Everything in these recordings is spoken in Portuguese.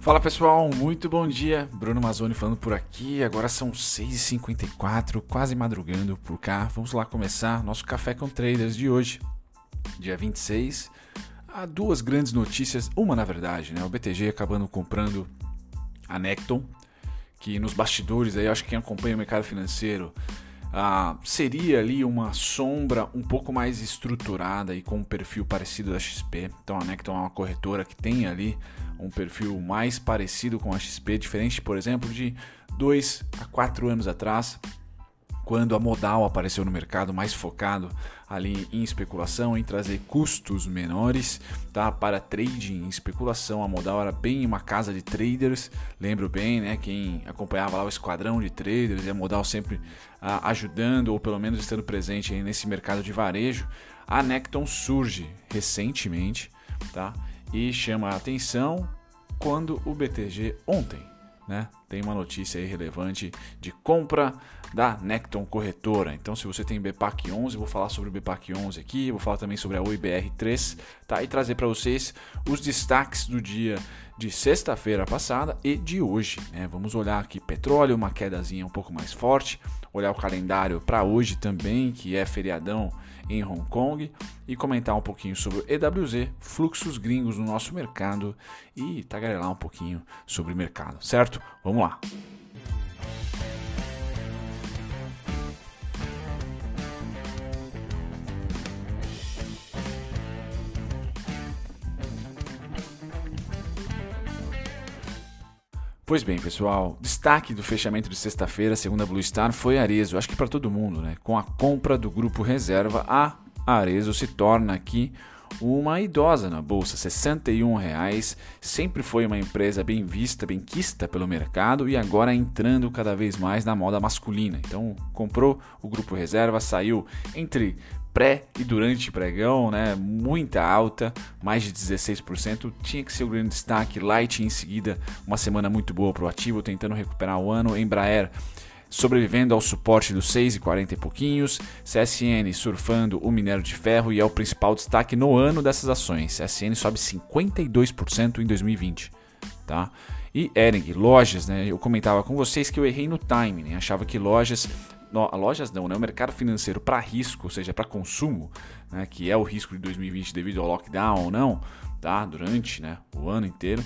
Fala pessoal, muito bom dia. Bruno Mazzoni falando por aqui. Agora são 6h54, quase madrugando por cá. Vamos lá começar nosso Café com Traders de hoje, dia 26. Há duas grandes notícias, uma na verdade, né? O BTG acabando comprando a Necton, que nos bastidores aí, acho que quem acompanha o mercado financeiro ah, seria ali uma sombra um pouco mais estruturada e com um perfil parecido da XP. Então a Necton é uma corretora que tem ali um perfil mais parecido com a XP, diferente, por exemplo, de dois a quatro anos atrás, quando a Modal apareceu no mercado mais focado ali em especulação, em trazer custos menores tá? para trading em especulação. A Modal era bem uma casa de traders, lembro bem, né? quem acompanhava lá o esquadrão de traders e a Modal sempre ah, ajudando ou pelo menos estando presente nesse mercado de varejo. A Necton surge recentemente tá? e chama a atenção quando o BTG ontem né, tem uma notícia relevante de compra da Necton Corretora. Então, se você tem BPAC 11, vou falar sobre o BPAC 11 aqui, vou falar também sobre a OIBR 3, tá? E trazer para vocês os destaques do dia de sexta-feira passada e de hoje. Né? Vamos olhar aqui petróleo, uma quedazinha um pouco mais forte, olhar o calendário para hoje também, que é feriadão em Hong Kong e comentar um pouquinho sobre o EWZ, fluxos gringos no nosso mercado e tagarelar um pouquinho sobre o mercado, certo? Vamos lá! Pois bem, pessoal, destaque do fechamento de sexta-feira, segundo a Blue Star, foi Arezo. Acho que para todo mundo, né? Com a compra do grupo reserva, a Arezo se torna aqui uma idosa na bolsa, 61 reais. Sempre foi uma empresa bem vista, bem quista pelo mercado e agora entrando cada vez mais na moda masculina. Então, comprou o grupo reserva, saiu entre pré e durante pregão, né? Muita alta, mais de 16%. Tinha que ser o grande destaque. Light em seguida, uma semana muito boa para o ativo, tentando recuperar o ano. Embraer sobrevivendo ao suporte dos 6,40 e pouquinhos. CSN surfando o minério de ferro e é o principal destaque no ano dessas ações. CSN sobe 52% em 2020, tá? E Ering, lojas, né? Eu comentava com vocês que eu errei no timing, né? achava que lojas no, lojas não, né? O mercado financeiro para risco, ou seja, para consumo, né? que é o risco de 2020 devido ao lockdown ou não, tá? Durante, né? O ano inteiro.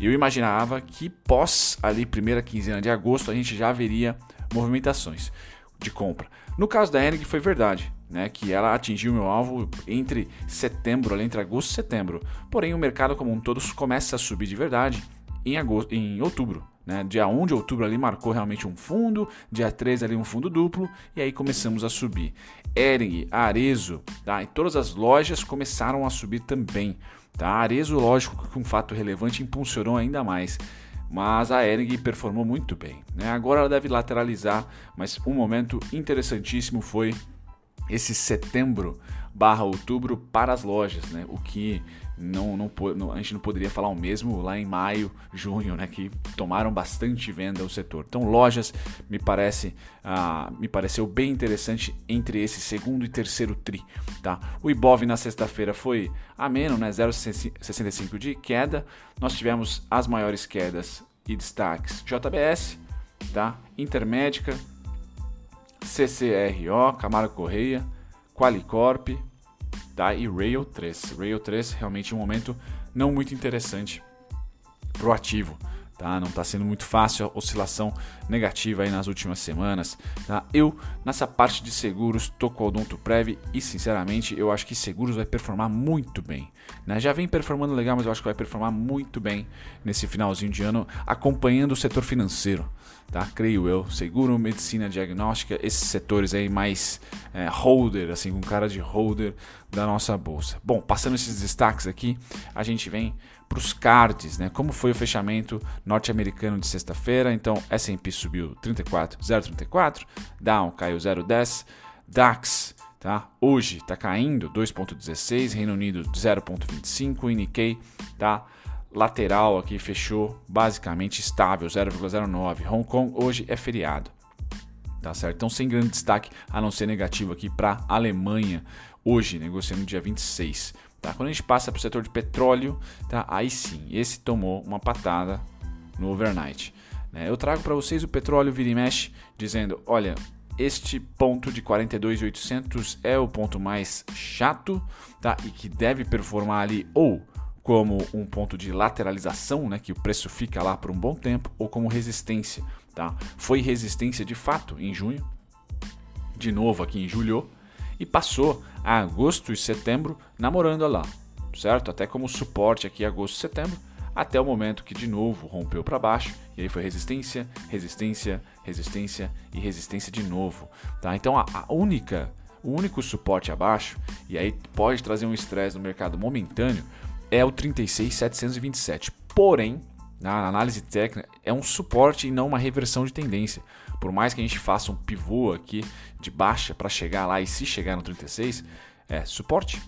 Eu imaginava que pós ali primeira quinzena de agosto a gente já veria movimentações de compra. No caso da Enig foi verdade, né, que ela atingiu meu alvo entre setembro, ali entre agosto e setembro. Porém, o mercado como um todo começa a subir de verdade em, agosto, em outubro. Né? Dia 1 de outubro ali marcou realmente um fundo, dia 3 ali um fundo duplo e aí começamos a subir. Ering, Arezo, tá? e todas as lojas começaram a subir também. Tá? Arezo, lógico que um fato relevante impulsionou ainda mais. Mas a Ering performou muito bem. Né? Agora ela deve lateralizar, mas um momento interessantíssimo foi esse setembro barra outubro para as lojas, né? O que não, não, a gente não poderia falar o mesmo lá em maio, junho, né, que tomaram bastante venda o setor. Então, lojas me parece, ah, me pareceu bem interessante entre esse segundo e terceiro tri, tá? O Ibov na sexta-feira foi ameno, né, 0,65 de queda. Nós tivemos as maiores quedas e destaques: JBS, tá? Intermédica, CCRO, Camargo Correia, Qualicorp, tá? E Rail 3. Rail 3 realmente um momento não muito interessante para o ativo. Tá? Não está sendo muito fácil a oscilação negativa aí nas últimas semanas. Tá? Eu, nessa parte de seguros, estou com o Odonto Prev e, sinceramente, eu acho que seguros vai performar muito bem. Né? Já vem performando legal, mas eu acho que vai performar muito bem nesse finalzinho de ano, acompanhando o setor financeiro. Tá? Creio eu, seguro, medicina diagnóstica, esses setores aí mais é, holder, assim, com cara de holder da nossa bolsa. Bom, passando esses destaques aqui, a gente vem para os cards, né? Como foi o fechamento norte-americano de sexta-feira? Então, S&P subiu 34, 0,34, Dow caiu 0,10, DAX tá? Hoje está caindo 2,16, Reino Unido 0,25 e Nikkei tá lateral aqui fechou basicamente estável 0,09. Hong Kong hoje é feriado. Tá certo? Então sem grande destaque a não ser negativo aqui para Alemanha hoje, negociando dia 26 Tá? Quando a gente passa para o setor de petróleo, tá? aí sim, esse tomou uma patada no overnight. Né? Eu trago para vocês o petróleo vira e mexe, dizendo: olha, este ponto de 42.800 é o ponto mais chato tá? e que deve performar ali ou como um ponto de lateralização, né, que o preço fica lá por um bom tempo, ou como resistência. Tá? Foi resistência de fato em junho, de novo aqui em julho, e passou a agosto e setembro namorando lá, certo? Até como suporte aqui agosto e setembro, até o momento que de novo rompeu para baixo e aí foi resistência, resistência, resistência e resistência de novo, tá? Então a, a única, o único suporte abaixo e aí pode trazer um estresse no mercado momentâneo é o 36.727. Porém, na análise técnica é um suporte e não uma reversão de tendência. Por mais que a gente faça um pivô aqui de baixa para chegar lá e se chegar no 36, é suporte.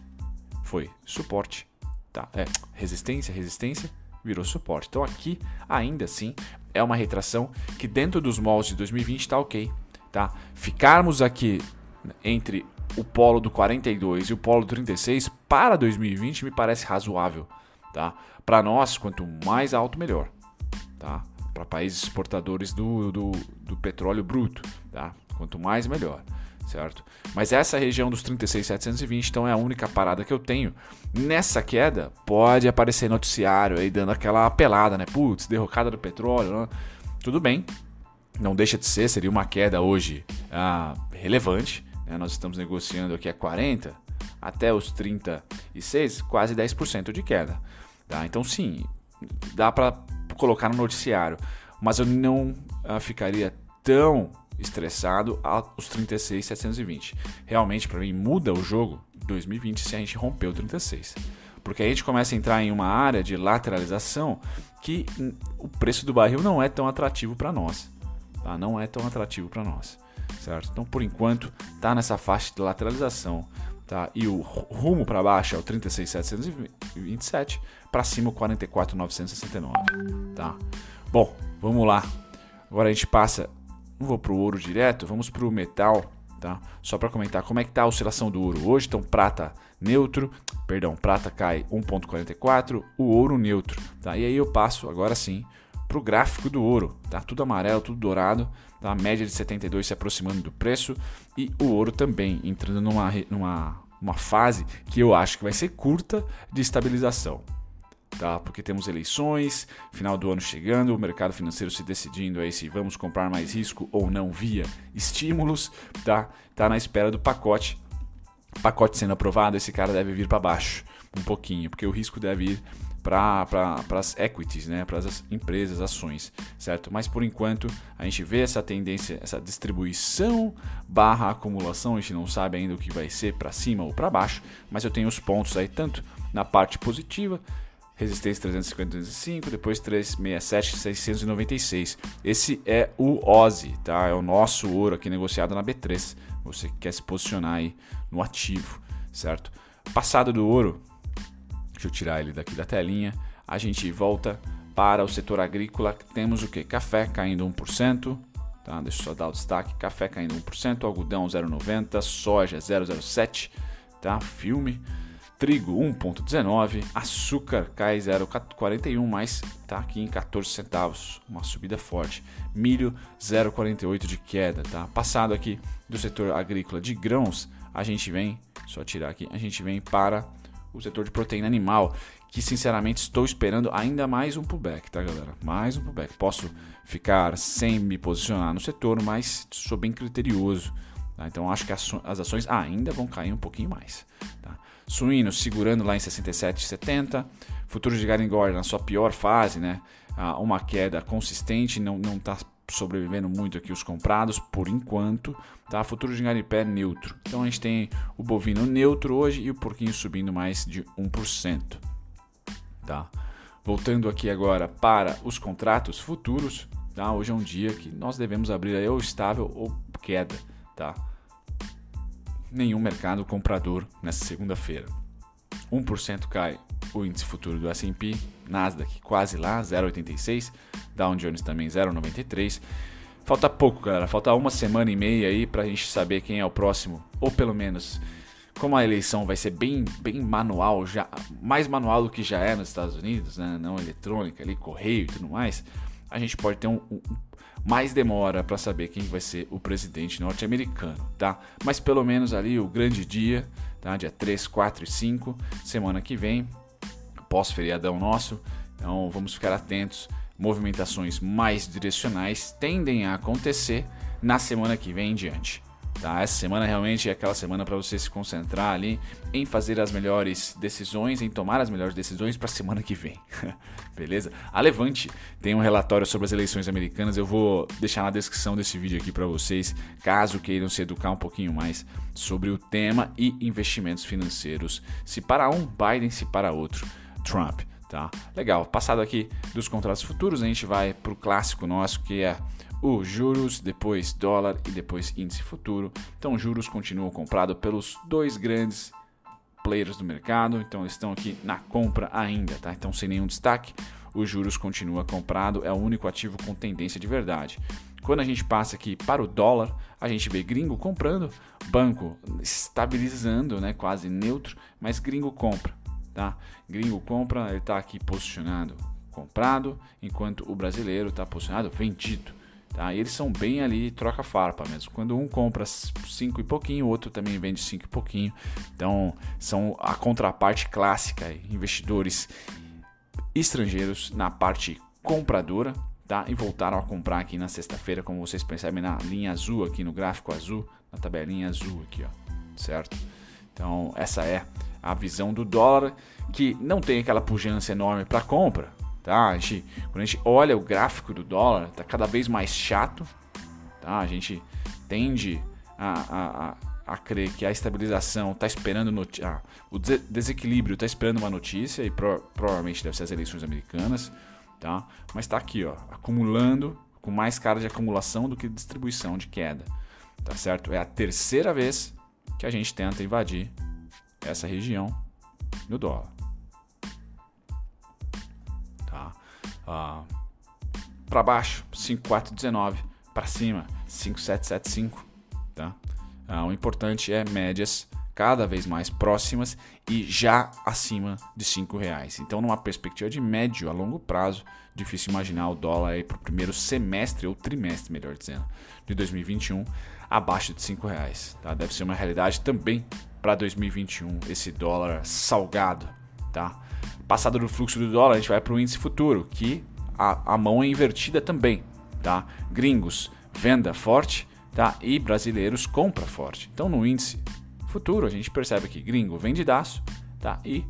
Foi suporte. Tá? É resistência, resistência, virou suporte. Então aqui, ainda assim, é uma retração que dentro dos moldes de 2020 está ok. Tá? Ficarmos aqui entre o polo do 42 e o polo do 36 para 2020 me parece razoável. Tá? Para nós, quanto mais alto, melhor. Tá? para países exportadores do, do, do, petróleo bruto. Tá? Quanto mais, melhor. Certo? Mas essa região dos 36,720 então é a única parada que eu tenho. Nessa queda, pode aparecer noticiário aí dando aquela apelada, né? Putz, derrocada do petróleo. Né? Tudo bem, não deixa de ser, seria uma queda hoje ah, relevante. Né? Nós estamos negociando aqui a 40 até os 36, quase 10% de queda. Tá? Então, sim, dá para colocar no noticiário. Mas eu não uh, ficaria tão estressado aos 36,720. Realmente, para mim, muda o jogo 2020 se a gente romper o 36. Porque aí a gente começa a entrar em uma área de lateralização que o preço do barril não é tão atrativo para nós. Tá? Não é tão atrativo para nós. Certo? Então, por enquanto, tá nessa faixa de lateralização. Tá? E o rumo para baixo é o 36,727 para cima o 44,969, tá? Bom, vamos lá. Agora a gente passa, não vou para o ouro direto, vamos para o metal, tá? Só para comentar como é que tá a oscilação do ouro hoje. Então prata neutro, perdão, prata cai 1.44, o ouro neutro, tá? E aí eu passo agora sim para o gráfico do ouro, tá? Tudo amarelo, tudo dourado, tá? A média de 72 se aproximando do preço e o ouro também entrando numa, numa uma fase que eu acho que vai ser curta de estabilização tá? Porque temos eleições, final do ano chegando, o mercado financeiro se decidindo aí se vamos comprar mais risco ou não via estímulos, tá? Tá na espera do pacote. Pacote sendo aprovado, esse cara deve vir para baixo um pouquinho, porque o risco deve ir para pra, as equities, né, para as empresas, ações, certo? Mas por enquanto a gente vê essa tendência, essa distribuição barra acumulação, a gente não sabe ainda o que vai ser para cima ou para baixo, mas eu tenho os pontos aí tanto na parte positiva resistência 355, depois 367, 696. Esse é o OSI, tá? É o nosso ouro aqui negociado na B3. Você que quer se posicionar aí no ativo, certo? Passado do ouro, deixa eu tirar ele daqui da telinha, a gente volta para o setor agrícola. Temos o que? Café caindo 1%, tá? Deixa eu só dar o destaque. Café caindo 1%, algodão 0,90, soja 0,07, tá? Filme trigo 1,19, açúcar cai 0,41, mas está aqui em 14 centavos, uma subida forte. Milho 0,48 de queda, tá? Passado aqui do setor agrícola de grãos, a gente vem, só tirar aqui, a gente vem para o setor de proteína animal, que sinceramente estou esperando ainda mais um pullback, tá galera? Mais um pullback. Posso ficar sem me posicionar no setor, mas sou bem criterioso. Tá? Então acho que as ações ainda vão cair um pouquinho mais. Tá? Suíno segurando lá em 67,70. Futuro de Garingorda na sua pior fase, né? Ah, uma queda consistente, não está sobrevivendo muito aqui os comprados por enquanto. Tá? Futuro de Garipé neutro. Então a gente tem o bovino neutro hoje e o porquinho subindo mais de 1%. Tá? Voltando aqui agora para os contratos futuros, tá? hoje é um dia que nós devemos abrir aí ou estável ou queda. Tá? Nenhum mercado comprador nessa segunda-feira. 1% cai o índice futuro do S&P, Nasdaq quase lá, 0,86, Dow Jones também 0,93. Falta pouco, galera, falta uma semana e meia aí para a gente saber quem é o próximo, ou pelo menos como a eleição vai ser bem, bem manual, já mais manual do que já é nos Estados Unidos, né? não eletrônica, ali, correio e tudo mais, a gente pode ter um, um mais demora para saber quem vai ser o presidente norte-americano, tá? Mas pelo menos ali o grande dia, tá? Dia 3, 4 e 5, semana que vem, pós-feriadão nosso. Então vamos ficar atentos. Movimentações mais direcionais tendem a acontecer na semana que vem em diante. Tá? Essa semana realmente é aquela semana para você se concentrar ali em fazer as melhores decisões, em tomar as melhores decisões para a semana que vem. Beleza? A Levante tem um relatório sobre as eleições americanas. Eu vou deixar na descrição desse vídeo aqui para vocês, caso queiram se educar um pouquinho mais sobre o tema e investimentos financeiros. Se para um, Biden, se para outro, Trump. Tá? Legal. Passado aqui dos contratos futuros, a gente vai para o clássico nosso que é o juros, depois dólar e depois índice futuro. Então, juros continuam comprado pelos dois grandes players do mercado, então eles estão aqui na compra ainda, tá? Então, sem nenhum destaque, os juros continua comprado, é o único ativo com tendência de verdade. Quando a gente passa aqui para o dólar, a gente vê gringo comprando, banco estabilizando, né, quase neutro, mas gringo compra, tá? Gringo compra, ele está aqui posicionado comprado, enquanto o brasileiro está posicionado vendido. Tá? E eles são bem ali troca farpa mesmo. Quando um compra 5 e pouquinho, o outro também vende 5 e pouquinho. Então são a contraparte clássica, investidores estrangeiros na parte compradora, tá? E voltaram a comprar aqui na sexta-feira, como vocês percebem na linha azul aqui no gráfico azul, na tabelinha azul aqui, ó, certo? Então essa é a visão do dólar que não tem aquela pujança enorme para compra, Tá? A gente, quando a gente olha o gráfico do dólar, está cada vez mais chato. Tá? A gente tende a, a, a crer que a estabilização está esperando ah, o desequilíbrio está esperando uma notícia e pro, provavelmente deve ser as eleições americanas, tá? Mas está aqui, ó, acumulando com mais cara de acumulação do que distribuição de queda, tá certo? É a terceira vez que a gente tenta invadir essa região no dólar. Ah, para baixo, 5419. Para cima, 5775. Tá? Ah, o importante é médias cada vez mais próximas e já acima de cinco reais. Então, numa perspectiva de médio a longo prazo, difícil imaginar o dólar para o primeiro semestre ou trimestre, melhor dizendo, de 2021 abaixo de cinco reais. Tá? Deve ser uma realidade também para 2021 esse dólar salgado, tá? Passado do fluxo do dólar, a gente vai para o índice futuro, que a, a mão é invertida também, tá? Gringos, venda forte, tá? E brasileiros, compra forte. Então, no índice futuro, a gente percebe que gringo vendidaço, tá? E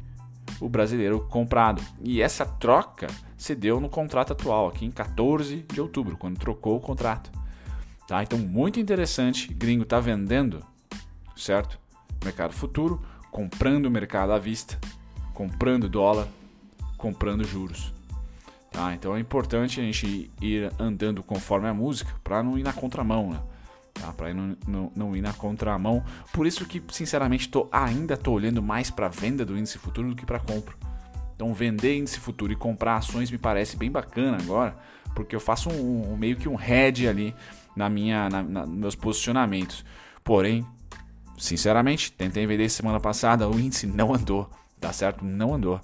o brasileiro comprado. E essa troca se deu no contrato atual, aqui em 14 de outubro, quando trocou o contrato. Tá? Então, muito interessante, gringo está vendendo, certo? Mercado futuro, comprando o mercado à vista, comprando dólar, comprando juros. Tá? Então é importante a gente ir andando conforme a música para não ir na contramão, né? Tá? Para não, não, não, ir na contramão. Por isso que, sinceramente, tô, ainda estou olhando mais para venda do índice futuro do que para compra. Então vender índice futuro e comprar ações me parece bem bacana agora, porque eu faço um, um meio que um head ali na minha, na, na, nos meus posicionamentos. Porém, sinceramente, tentei vender semana passada, o índice não andou tá certo? Não andou.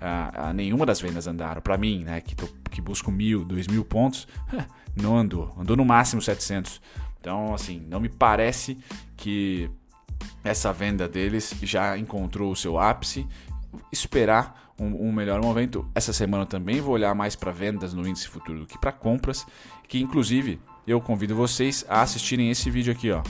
Ah, nenhuma das vendas andaram. Para mim, né, que, tô, que busco mil, dois mil pontos, não andou. Andou no máximo 700. Então, assim, não me parece que essa venda deles já encontrou o seu ápice. Esperar um, um melhor momento. Essa semana também vou olhar mais para vendas no índice futuro do que para compras. Que inclusive eu convido vocês a assistirem esse vídeo aqui, ó,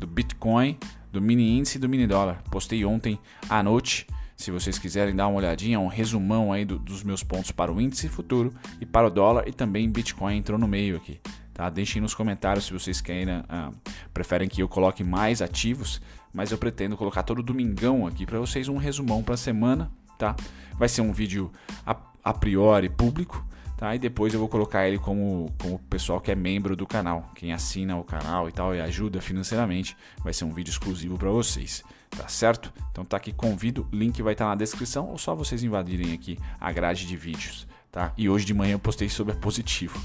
do Bitcoin, do mini índice e do mini dólar. Postei ontem à noite se vocês quiserem dar uma olhadinha, um resumão aí do, dos meus pontos para o índice futuro e para o dólar e também Bitcoin entrou no meio aqui. Tá? Deixem nos comentários se vocês querem, uh, preferem que eu coloque mais ativos, mas eu pretendo colocar todo domingão aqui para vocês um resumão para a semana. Tá? Vai ser um vídeo a, a priori público, tá? E depois eu vou colocar ele como, como pessoal que é membro do canal, quem assina o canal e tal e ajuda financeiramente, vai ser um vídeo exclusivo para vocês tá certo? Então tá aqui, convido, link vai estar tá na descrição ou só vocês invadirem aqui a grade de vídeos, tá? E hoje de manhã eu postei sobre a positivo.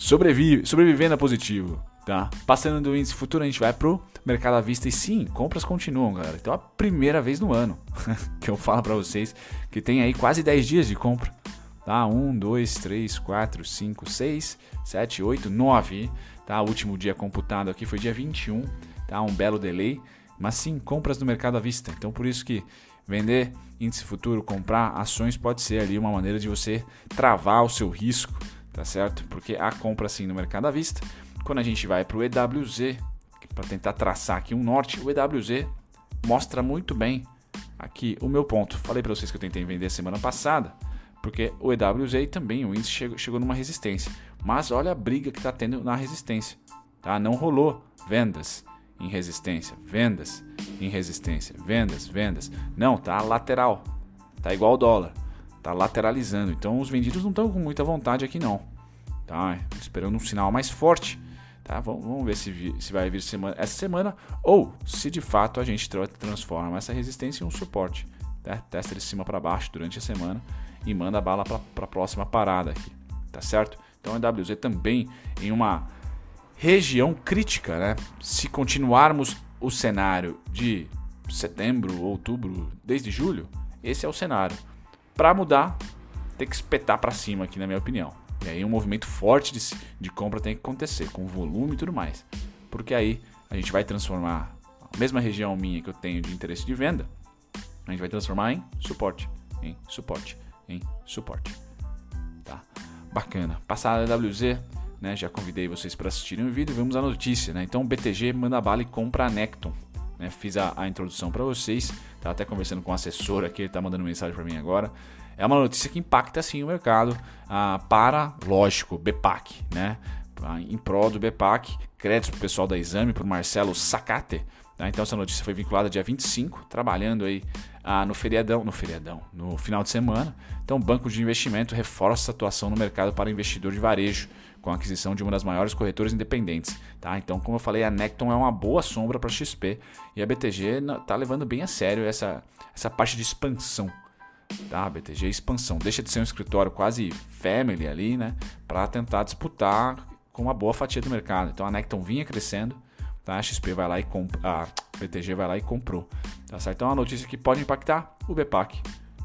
Sobrevive, sobrevivendo a positivo. Tá? Passando do índice futuro, a gente vai pro mercado à vista e sim, compras continuam, galera. Então, é a primeira vez no ano que eu falo para vocês que tem aí quase 10 dias de compra. Tá? 1, 2, 3, 4, 5, 6, 7, 8, 9. Tá? O último dia computado aqui foi dia 21. Tá? Um belo delay. Mas sim, compras no mercado à vista. Então, por isso que vender índice futuro, comprar ações pode ser ali uma maneira de você travar o seu risco, tá certo? Porque a compra sim no mercado à vista. Quando a gente vai para o EWZ, para tentar traçar aqui um norte, o EWZ mostra muito bem aqui o meu ponto. Falei para vocês que eu tentei vender semana passada, porque o EWZ também, o índice chegou, chegou numa resistência. Mas olha a briga que está tendo na resistência. Tá? Não rolou vendas em resistência, vendas em resistência, vendas, vendas. Não, tá lateral. Tá igual dólar. Tá lateralizando. Então os vendidos não estão com muita vontade aqui não. Tá? Esperando um sinal mais forte Tá? Vamos, ver se, se vai vir semana, essa semana ou se de fato a gente transforma essa resistência em um suporte. Tá? Testa de cima para baixo durante a semana e manda a bala para a próxima parada aqui. Tá certo? Então a WZ também em uma região crítica, né? Se continuarmos o cenário de setembro, outubro, desde julho, esse é o cenário. Para mudar, tem que espetar para cima aqui, na minha opinião. E aí um movimento forte de, de compra tem que acontecer, com volume e tudo mais. Porque aí a gente vai transformar a mesma região minha que eu tenho de interesse de venda, a gente vai transformar em suporte, em suporte, em suporte. Tá? Bacana. Passada a WZ, né, já convidei vocês para assistirem o vídeo, vamos à notícia. Né? Então BTG manda bala e compra a Necton. Né? Fiz a, a introdução para vocês, estava até conversando com o assessor aqui, ele está mandando mensagem para mim agora é uma notícia que impacta sim o mercado ah, para, lógico, BPAC, né? Em prol do BPAC, créditos para o pessoal da Exame, para o Marcelo Sacate. Tá? Então essa notícia foi vinculada dia 25, trabalhando aí ah, no feriadão, no feriadão, no final de semana. Então o Banco de Investimento reforça a atuação no mercado para investidor de varejo, com a aquisição de uma das maiores corretoras independentes. Tá? Então, como eu falei, a Necton é uma boa sombra para a XP e a BTG está levando bem a sério essa, essa parte de expansão Tá, BTG expansão. Deixa de ser um escritório quase family ali, né? Para tentar disputar com uma boa fatia do mercado. Então a Necton vinha crescendo, tá? A XP vai lá e compra, a BTG vai lá e comprou. Tá certo? Então é uma notícia que pode impactar o BPAC.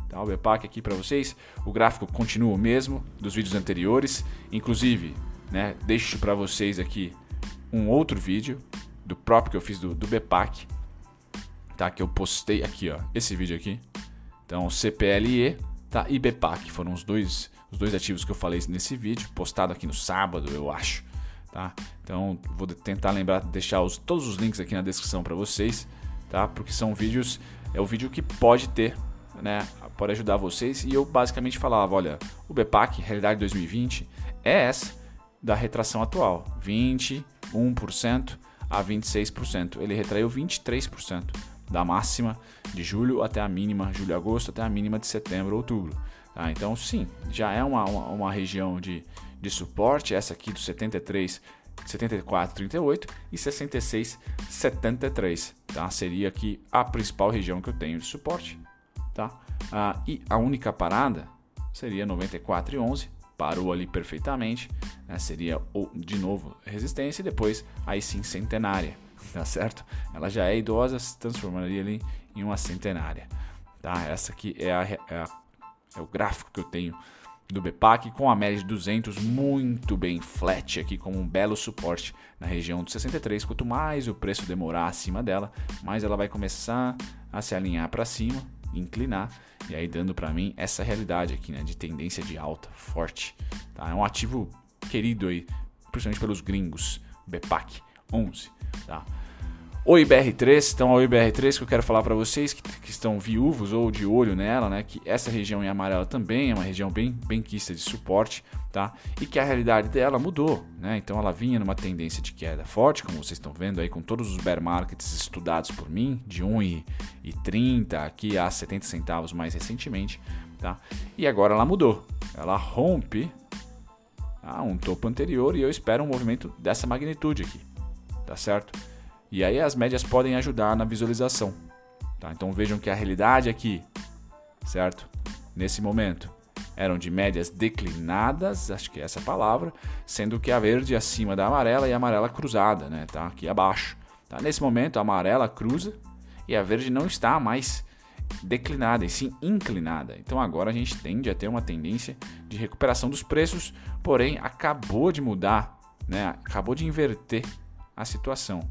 Tá? O BPAC aqui para vocês. O gráfico continua o mesmo dos vídeos anteriores. Inclusive, né, deixo para vocês aqui um outro vídeo do próprio que eu fiz do, do BPAC. Tá? Que eu postei aqui, ó. Esse vídeo aqui. Então, CPLE tá, e BPAC foram os dois, os dois ativos que eu falei nesse vídeo, postado aqui no sábado, eu acho. Tá? Então, vou tentar lembrar de deixar os, todos os links aqui na descrição para vocês, tá? porque são vídeos, é o vídeo que pode ter, né? pode ajudar vocês. E eu basicamente falava: olha, o BPAC, realidade 2020, é essa da retração atual, 21% a 26%. Ele retraiu 23% da máxima de julho até a mínima, julho e agosto, até a mínima de setembro outubro. Tá? Então, sim, já é uma, uma, uma, região de, de suporte, essa aqui do 73, 74, 38 e 66, 73. Tá? Seria aqui a principal região que eu tenho de suporte. Tá? Ah, e a única parada seria 94 e 11, parou ali perfeitamente, né? seria de novo resistência e depois aí sim centenária tá certo? Ela já é idosa, se transformaria ali em uma centenária, tá? Essa aqui é, a, é, a, é o gráfico que eu tenho do BPAC com a média de 200 muito bem flat aqui como um belo suporte na região dos 63. Quanto mais o preço demorar acima dela, mais ela vai começar a se alinhar para cima, inclinar e aí dando para mim essa realidade aqui, né, de tendência de alta forte. Tá? É um ativo querido aí, principalmente pelos gringos, BPAC 11, tá? O IBR3, então o IBR3 que eu quero falar para vocês que, que, estão viúvos ou de olho nela, né, que essa região em amarelo também é uma região bem bem quista de suporte, tá? E que a realidade dela mudou, né? Então ela vinha numa tendência de queda forte, como vocês estão vendo aí com todos os bear markets estudados por mim, de 1,30 aqui a 70 centavos mais recentemente, tá? E agora ela mudou. Ela rompe tá? um topo anterior e eu espero um movimento dessa magnitude aqui, tá certo? E aí as médias podem ajudar na visualização. Tá? Então vejam que a realidade aqui, certo? Nesse momento, eram de médias declinadas, acho que é essa a palavra, sendo que a verde acima da amarela e a amarela cruzada, né? Tá aqui abaixo. Tá? Nesse momento a amarela cruza e a verde não está mais declinada, e sim inclinada. Então agora a gente tende a ter uma tendência de recuperação dos preços, porém acabou de mudar, né? acabou de inverter a situação.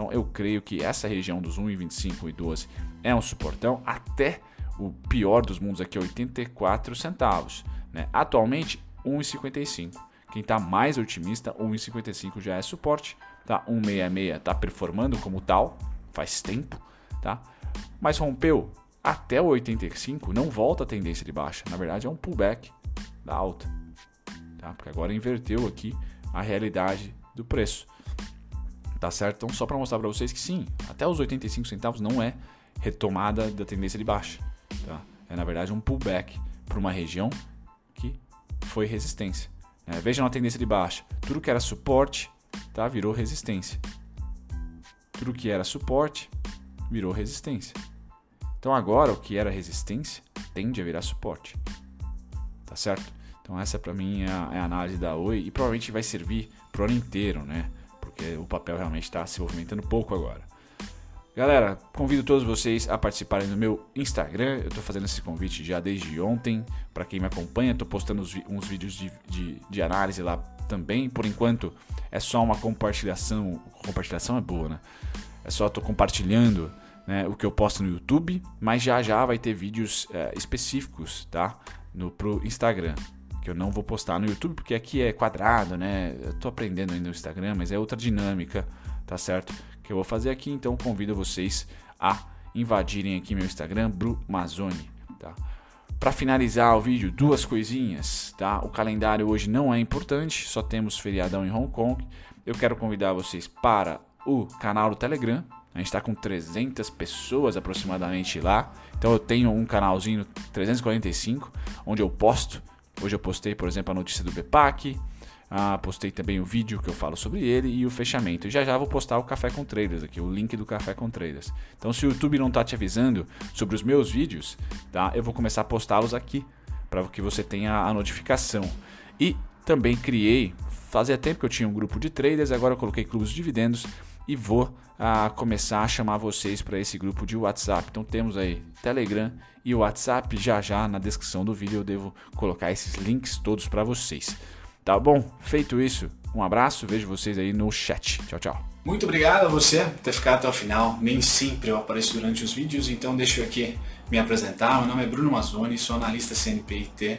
Então eu creio que essa região dos 1,25 e 12 é um suportão até o pior dos mundos aqui, 84 centavos. Né? Atualmente, 1,55. Quem está mais otimista, 1,55 já é suporte. Tá? 1,66 está performando como tal, faz tempo. Tá? Mas rompeu até o 85, não volta a tendência de baixa. Na verdade, é um pullback da alta. Tá? Porque agora inverteu aqui a realidade do preço. Tá certo? Então, só para mostrar para vocês que sim, até os 85 centavos não é retomada da tendência de baixa. Tá? É na verdade um pullback para uma região que foi resistência. É, veja na tendência de baixa, tudo que era suporte tá, virou resistência. Tudo que era suporte virou resistência. Então agora o que era resistência tende a virar suporte. Tá certo? Então essa para mim é a, é a, análise da Oi e provavelmente vai servir pro ano inteiro, né? O papel realmente está se movimentando pouco agora. Galera, convido todos vocês a participarem do meu Instagram. Eu estou fazendo esse convite já desde ontem. Para quem me acompanha, estou postando uns vídeos de, de, de, análise lá também. Por enquanto, é só uma compartilhação. Compartilhação é boa, né? É só estou compartilhando né, o que eu posto no YouTube, mas já já vai ter vídeos é, específicos, tá? No pro Instagram, que eu não vou postar no YouTube porque aqui é quadrado, né? Eu tô aprendendo ainda no Instagram, mas é outra dinâmica, tá certo? Que eu vou fazer aqui, então convido vocês a invadirem aqui meu Instagram, Brumazone, tá? Para finalizar o vídeo, duas coisinhas, tá? O calendário hoje não é importante, só temos feriadão em Hong Kong. Eu quero convidar vocês para o canal do Telegram, a gente está com 300 pessoas aproximadamente lá. Então eu tenho um canalzinho 345, onde eu posto. Hoje eu postei, por exemplo, a notícia do BPAC. Ah, postei também o vídeo que eu falo sobre ele e o fechamento. E já já vou postar o Café com Traders aqui, o link do Café com Traders. Então se o YouTube não está te avisando sobre os meus vídeos, tá? Eu vou começar a postá-los aqui para que você tenha a notificação. E também criei, fazia tempo que eu tinha um grupo de traders, agora eu coloquei clubes de dividendos e vou a ah, começar a chamar vocês para esse grupo de WhatsApp. Então temos aí Telegram e WhatsApp. Já já na descrição do vídeo eu devo colocar esses links todos para vocês. Tá bom? Feito isso, um abraço, vejo vocês aí no chat. Tchau, tchau. Muito obrigado a você por ter ficado até o final. Nem sempre eu apareço durante os vídeos, então deixa eu aqui me apresentar. Meu nome é Bruno Mazzoni, sou analista CNPIT.